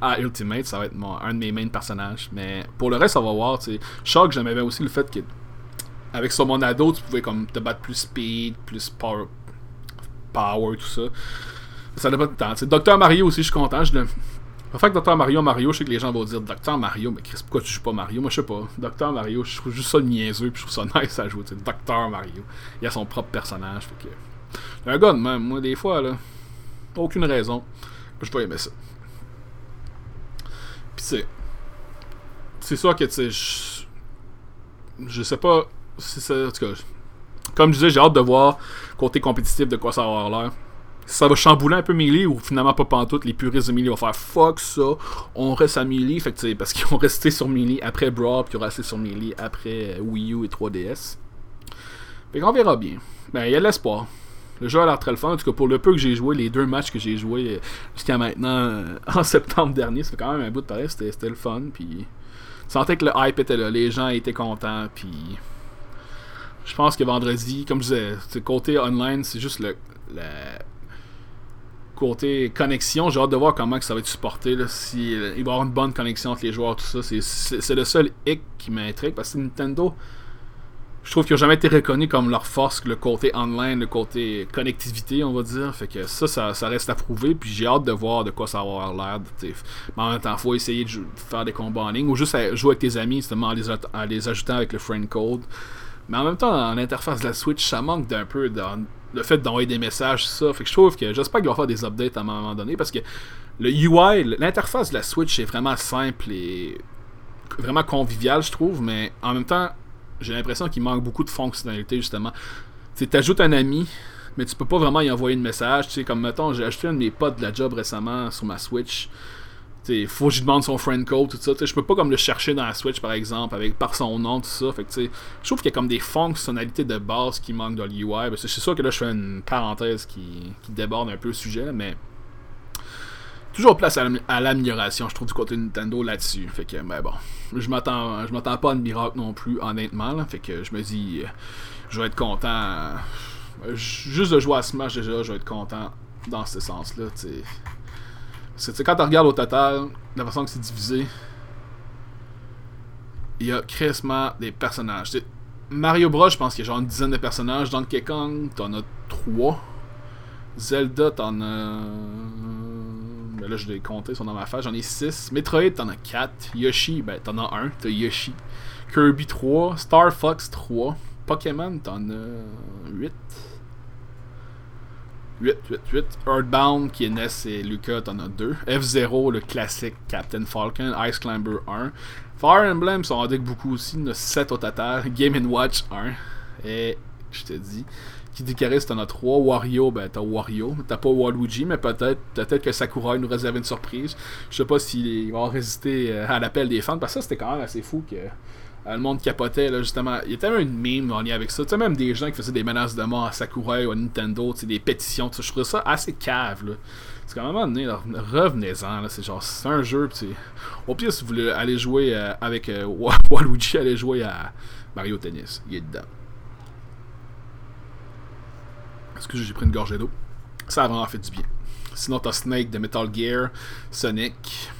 à Ultimate, ça va être mon, un de mes main personnages. Mais pour le reste, on va voir. Tu sais, Shock, j'aimais bien aussi le fait que avec son monado, tu pouvais comme te battre plus speed, plus power, power tout ça. Ça n'a pas de temps. T'sais, Docteur Mario aussi, je suis content. Je le... fait que Docteur Mario, Mario, je sais que les gens vont dire Docteur Mario, mais Chris, pourquoi tu joues pas Mario? Moi, je sais pas. Docteur Mario, je trouve juste ça niaiseux, puis je trouve ça nice à jouer. Docteur Mario. Il a son propre personnage. Fait que... Un gars de même, moi, des fois, là, aucune raison. Je vais aimer ça. Puis c'est. C'est sûr que, tu sais, je... je sais pas si ça. En tout cas, comme je disais, j'ai hâte de voir côté compétitif de quoi ça va avoir l'air. Ça va chambouler un peu Melee ou finalement pas pantoute. Les puristes de Melee vont faire fuck ça. On reste à Melee. Fait que, parce qu'ils ont resté sur Melee après Brawl, puis ils ont resté sur Melee après Wii U et 3DS. Fait qu'on verra bien. Ben, il y a l'espoir. Le jeu a l'air très le fun. En tout cas, pour le peu que j'ai joué, les deux matchs que j'ai joué jusqu'à maintenant, euh, en septembre dernier, c'est quand même un bout de pareil. C'était le fun. Puis, sentais que le hype était là. Les gens étaient contents. Puis, je pense que vendredi, comme je disais, côté online, c'est juste le, côté connexion. J'ai hâte de voir comment que ça va être supporté. Là, si, il va y avoir une bonne connexion entre les joueurs, tout ça. C'est le seul hic qui m'intrigue parce que Nintendo je trouve qu'ils n'ont jamais été reconnus comme leur force, le côté online, le côté connectivité, on va dire. Fait que ça, ça, reste à prouver. Puis j'ai hâte de voir de quoi ça va avoir l'air. Mais en même temps, faut essayer de faire des combats en ligne ou juste jouer avec tes amis, justement, en les, en les ajoutant avec le friend code. Mais en même temps, l'interface de la Switch, ça manque d'un peu dans le fait d'envoyer des messages, ça. Fait que je trouve que j'espère qu'ils vont faire des updates à un moment donné parce que le UI, l'interface de la Switch est vraiment simple et vraiment convivial, je trouve. Mais en même temps, j'ai l'impression qu'il manque beaucoup de fonctionnalités, justement. Tu t'ajoutes un ami, mais tu peux pas vraiment y envoyer de message. Tu sais, comme mettons, j'ai ajouté un de mes potes de la job récemment sur ma Switch. Il faut que je demande son friend code, tout ça. je peux pas comme le chercher dans la Switch, par exemple, avec par son nom, tout ça. Fait que, je trouve qu'il y a comme des fonctionnalités de base qui manquent dans l'UI. C'est sûr que là, je fais une parenthèse qui, qui déborde un peu le sujet, mais toujours place à l'amélioration, je trouve, du côté Nintendo là-dessus. Fait que, ben bon, je m'attends, je m'attends pas à une miracle non plus, honnêtement. Là, fait que je me dis, euh, je vais être content. Euh, juste de jouer à Smash, déjà, je vais être content dans ce sens-là. C'est quand tu regardes au total, la façon que c'est divisé, il y a crissement des personnages. Mario Bros, je pense qu'il y a genre une dizaine de personnages. Donkey Kong, t'en as trois. Zelda, t'en as là je l'ai compté, ils sont dans ma face. J'en ai 6. Metroid, t'en as 4. Yoshi, ben t'en as 1. T'as Yoshi. Kirby 3. Star Fox 3. Pokémon, t'en as 8. 8, 8, 8. Earthbound, qui est Ness et Lucas, t'en as 2. F-Zero, le classique Captain Falcon. Ice Climber 1. Fire Emblem, sont en deck beaucoup aussi. Il y en a 7 au total. Game Watch 1. Et je te dis. Kid Icarus, t'en as 3. Wario, ben t'as Wario. T'as pas Waluigi, mais peut-être peut-être que Sakurai nous réserve une surprise. Je sais pas s'il va résister euh, à l'appel des fans, parce que ça c'était quand même assez fou que euh, le monde capotait là, justement. Il y a tellement une meme en lien avec ça. Tu sais, même des gens qui faisaient des menaces de mort à Sakurai ou à Nintendo, tu sais, des pétitions, je trouvais ça assez cave là. Quand même un moment donné, revenez-en, là, c'est genre, c'est un jeu, pis Au pire, si vous voulez aller jouer euh, avec Waluigi, allez jouer à Mario Tennis. Il est dedans. Excusez, j'ai pris une gorgée d'eau. Ça a vraiment fait du bien. Sinon, t'as Snake de Metal Gear, Sonic.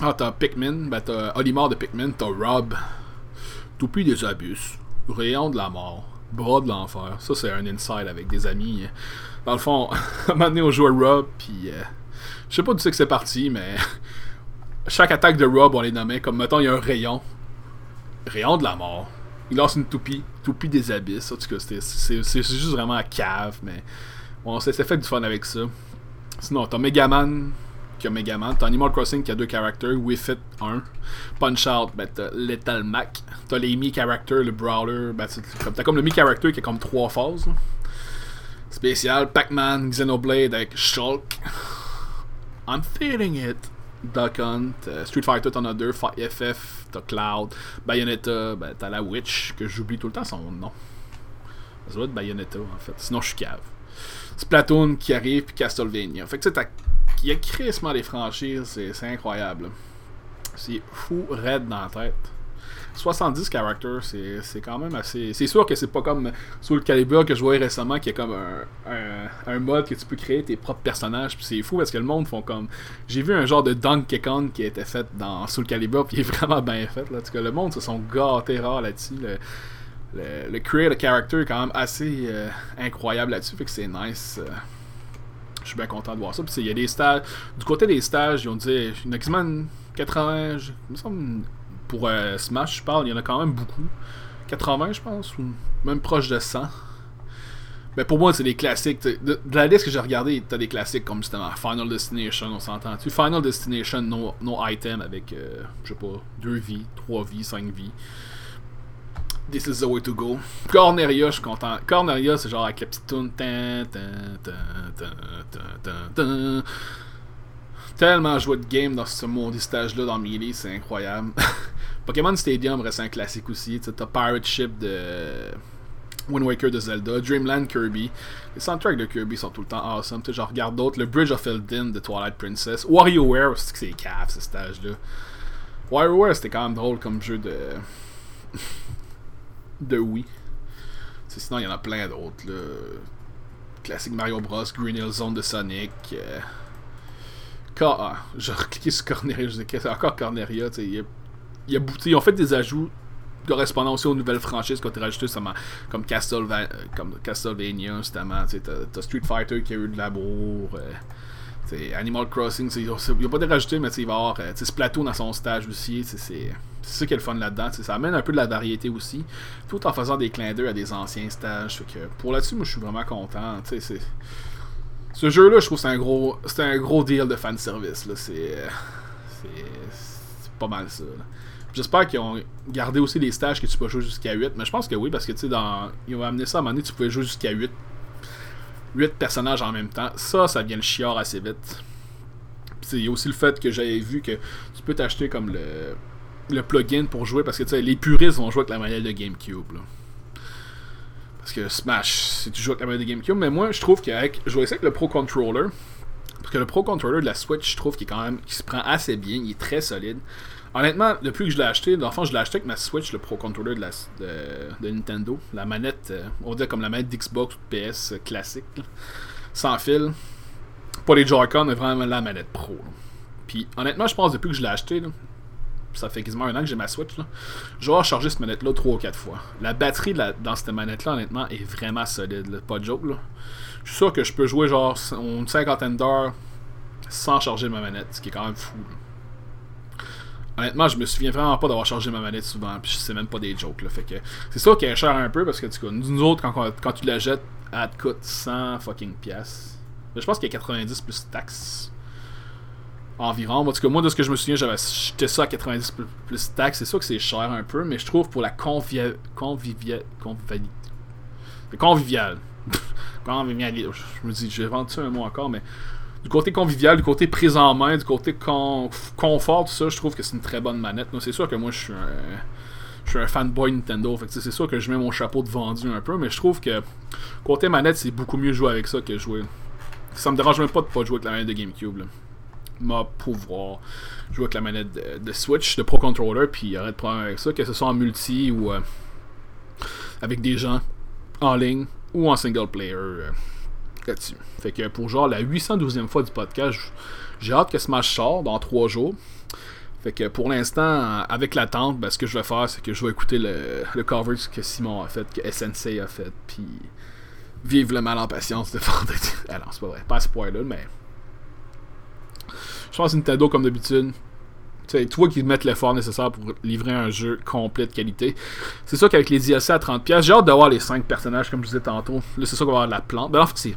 Ah, t'as Pikmin, ben t'as Olimar de Pikmin, t'as Rob, Toupie des Abus, Rayon de la mort, Bras de l'enfer. Ça, c'est un inside avec des amis. Dans le fond, à un moment donné, on joue à Rob, puis euh, je sais pas d'où c'est que c'est parti, mais chaque attaque de Rob, on les nommait comme, mettons, il y a un rayon. Rayon de la mort. Il lance une toupie, toupie des abysses. En tout cas, c'est juste vraiment à cave, mais bon, c'est fait du fun avec ça. Sinon, t'as Megaman Megaman, t'as Animal Crossing qui a deux characters, Wii Fit 1, Punch Out, ben t'as Lethal Mac, t'as les Mi characters, le Brawler, ben t'as comme le Mi character qui a comme trois phases. Spécial, Pac-Man, Xenoblade avec Shulk. I'm feeling it. Duck Hunt, euh, Street Fighter, t'en as deux, FF, t'as Cloud, Bayonetta, ben, t'as la Witch, que j'oublie tout le temps son nom. Ça doit être Bayonetta, en fait. Sinon, je suis cave. Splatoon qui arrive, puis Castlevania. Fait que tu il y a crissement des franchises, c'est incroyable. C'est fou, raide dans la tête. 70 characters, c'est quand même assez. C'est sûr que c'est pas comme Soul Calibur que je voyais récemment, qui est comme un, un, mode que tu peux créer tes propres personnages. Puis c'est fou parce que le monde font comme. J'ai vu un genre de Donkey Kong qui a été fait dans Soul Calibur, puis il est vraiment bien fait. Là. Le monde se sont gâtés rare là-dessus. Le, le, le create a character est quand même assez euh, incroyable là-dessus, fait que c'est nice. Euh, je suis bien content de voir ça. Puis il y a des stages. Du côté des stages, ils ont dit. Il y en a quasiment 80. Je, me semble, pour euh, Smash, je parle, il y en a quand même beaucoup. 80, je pense, ou même proche de 100. Mais pour moi, c'est des classiques. De, la liste que j'ai regardé, t'as des classiques comme justement Final Destination, on s'entend-tu Final Destination, no, no item avec, euh, je sais pas, 2 vies, 3 vies, 5 vies. This is the way to go. Corneria, je suis content. Corneria, c'est genre la petite. Tellement joué de game dans ce maudit stage-là dans Melee, c'est incroyable. Pokémon Stadium reste un classique aussi. T'as Pirate Ship de Wind Waker de Zelda, Dreamland Kirby. Les soundtracks de Kirby sont tout le temps awesome. T'sais, je regarde d'autres. Le Bridge of Elden de Twilight Princess. WarioWare, c'est que c'est cave ce stage-là. WarioWare, c'était quand même drôle comme jeu de. De Wii. sinon, il y en a plein d'autres. Classique Mario Bros, Green Hill Zone de Sonic. Euh, ah, j'ai sur Corneria, je c'est encore Corneria, tu a, ont fait des ajouts correspondant aussi aux nouvelles franchises ont été rajoutées, comme, Castlevania, comme Castlevania, justement, tu sais, Street Fighter qui a eu de l'amour, euh, Animal Crossing, ils n'ont pas été rajoutés, mais il va avoir euh, Splatoon dans son stage aussi, c'est ça qui est le fun là-dedans, ça amène un peu de la variété aussi, tout en faisant des clins d'œil à des anciens stages, pour là-dessus, moi je suis vraiment content, ce jeu-là, je trouve que c'est un gros un gros deal de fanservice. C'est, pas mal ça. J'espère qu'ils ont gardé aussi les stages que tu peux jouer jusqu'à 8. Mais je pense que oui, parce que dans... ils ont amené ça à un moment donné, tu pouvais jouer jusqu'à 8. 8 personnages en même temps. Ça, ça vient le chiard assez vite. Il y a aussi le fait que j'avais vu que tu peux t'acheter comme le, le plugin pour jouer parce que tu les puristes vont jouer avec la manette de GameCube. Là. Parce que Smash, c'est toujours avec la manette de GameCube. Mais moi, je trouve qu'avec. Je vais avec le Pro Controller. Parce que le Pro Controller de la Switch, je trouve qu'il quand même. se prend assez bien. Il est très solide. Honnêtement, depuis que je l'ai acheté, dans je l'ai acheté avec ma Switch, le Pro Controller de, Nintendo. La manette, euh, on dire comme la manette d'Xbox ou de PS classique. sans fil. Pas les Joy-Con, mais vraiment la manette Pro. Puis honnêtement, je pense depuis que je l'ai acheté, ça fait quasiment un an que j'ai ma Switch, là, je vais recharger cette manette-là 3 ou 4 fois. La batterie dans cette manette-là, honnêtement, est vraiment solide. Pas de joke. Là. Je suis sûr que je peux jouer genre une cinquantaine d'heures sans charger ma manette, ce qui est quand même fou. Honnêtement, je me souviens vraiment pas d'avoir chargé ma manette souvent, puis c'est même pas des jokes. Là, fait que c'est sûr qu'elle est chère un peu parce que tu nous autres, quand, tu la jettes, elle te coûte 100 fucking pièces. Je pense qu'il y a 90 plus taxes environ. En tout cas, moi, de ce que je me souviens, j'avais acheté ça à 90 plus, taxes. C'est sûr que c'est cher un peu, mais je trouve pour la convia... convivial... convivialité. Convivial. convivial. Je me dis, j'ai ça un mot encore, mais du côté convivial, du côté prise en main, du côté confort, tout ça, je trouve que c'est une très bonne manette. C'est sûr que moi, je suis un, je suis un fanboy Nintendo. C'est sûr que je mets mon chapeau de vendu un peu, mais je trouve que côté manette, c'est beaucoup mieux jouer avec ça que jouer. Ça me dérange même pas de pas jouer avec la manette de GameCube. Là m'a pouvoir jouer avec la manette de, Switch, de Pro Controller, puis aurait de problème avec ça, que ce soit en multi ou euh, avec des gens en ligne ou en single player euh, là-dessus. Fait que pour genre la 812e fois du podcast, j'ai hâte que Smash sorte dans 3 jours. Fait que pour l'instant, avec l'attente, ben, ce que je vais faire, c'est que je vais écouter le, le cover que Simon a fait, que SNC a fait, puis vive le mal en patience de Vendredi. Ah non, c'est pas vrai, pas à ce point-là, mais je pense que Nintendo, comme d'habitude, c'est toi qui mettent l'effort nécessaire pour livrer un jeu complet de qualité. C'est sûr qu'avec les DLC à 30$, j'ai hâte d'avoir les 5 personnages, comme je disais tantôt. Là, c'est sûr qu'on va avoir la plante. Ben, en fait.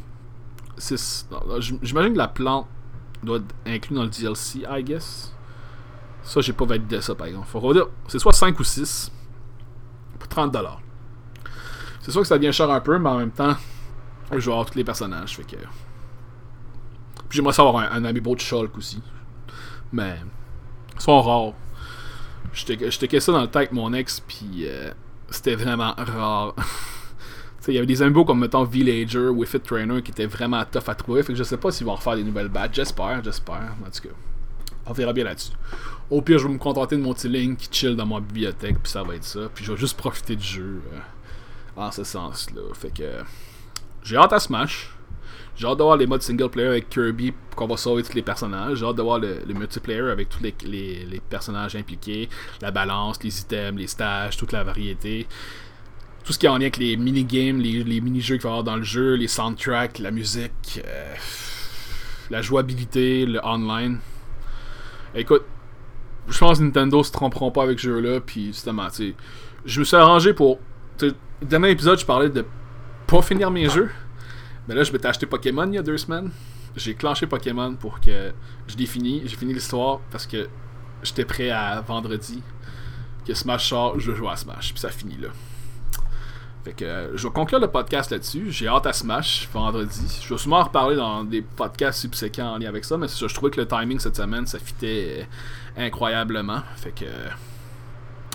J'imagine que la plante doit être inclue dans le DLC, I guess. Ça, j'ai pas validé ça, par exemple. Faut dire, c'est soit 5 ou 6 pour 30$. C'est sûr que ça devient cher un peu, mais en même temps, je vais avoir tous les personnages. Fait que. Puis j'aimerais savoir un, un amiibo de Shulk aussi. Mais. Ils sont rares. J'étais ça dans le temps avec mon ex, puis euh, c'était vraiment rare. il y avait des amiibo comme mettons Villager ou Trainer qui étaient vraiment tough à trouver. Fait que je sais pas s'ils vont refaire des nouvelles badges. J'espère, j'espère. En tout cas, on verra bien là-dessus. Au pire, je vais me contenter de mon petit Link qui chill dans ma bibliothèque, puis ça va être ça. Puis je vais juste profiter du jeu euh, en ce sens-là. Fait que j'ai hâte à Smash. J'ai hâte de voir les modes single player avec Kirby qu'on va sauver tous les personnages. J'ai hâte de voir le, multiplayer avec tous les, personnages impliqués, la balance, les items, les stages, toute la variété. Tout ce qui est en lien avec les mini-games, les, mini-jeux qu'il va y avoir dans le jeu, les soundtracks, la musique, euh, la jouabilité, le online. Écoute, je pense que Nintendo se tromperont pas avec ce jeu-là. Puis justement, tu je me suis arrangé pour. Le dernier épisode, je parlais de pas finir mes jeux. Mais là, je m'étais acheté Pokémon il y a deux semaines. J'ai clenché Pokémon pour que je l'ai fini. J'ai fini l'histoire parce que j'étais prêt à vendredi. Que Smash sort, je jouer à Smash. Puis ça finit là. Fait que euh, je vais conclure le podcast là-dessus. J'ai hâte à Smash vendredi. Je vais sûrement en reparler dans des podcasts subséquents en lien avec ça, mais je trouvais que le timing cette semaine, ça fitait incroyablement. Fait que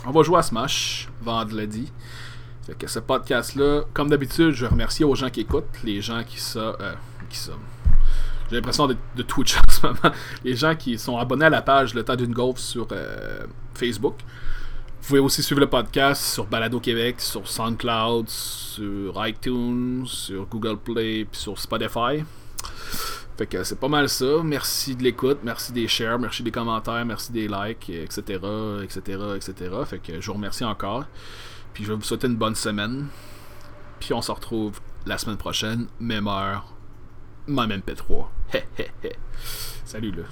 on va jouer à Smash vendredi. Fait que ce podcast-là, comme d'habitude, je remercie aux gens qui écoutent, les gens qui sont. Euh, qui sont. J'ai l'impression de, de, Twitch en ce moment. Les gens qui sont abonnés à la page Le Temps d'une Golf sur euh, Facebook. Vous pouvez aussi suivre le podcast sur Balado Québec, sur SoundCloud, sur iTunes, sur Google Play, puis sur Spotify. Fait que c'est pas mal ça. Merci de l'écoute, merci des shares, merci des commentaires, merci des likes, etc., etc., etc. Fait que je vous remercie encore. Puis je vais vous souhaiter une bonne semaine. Puis on se retrouve la semaine prochaine, même heure, même MP3. Salut là.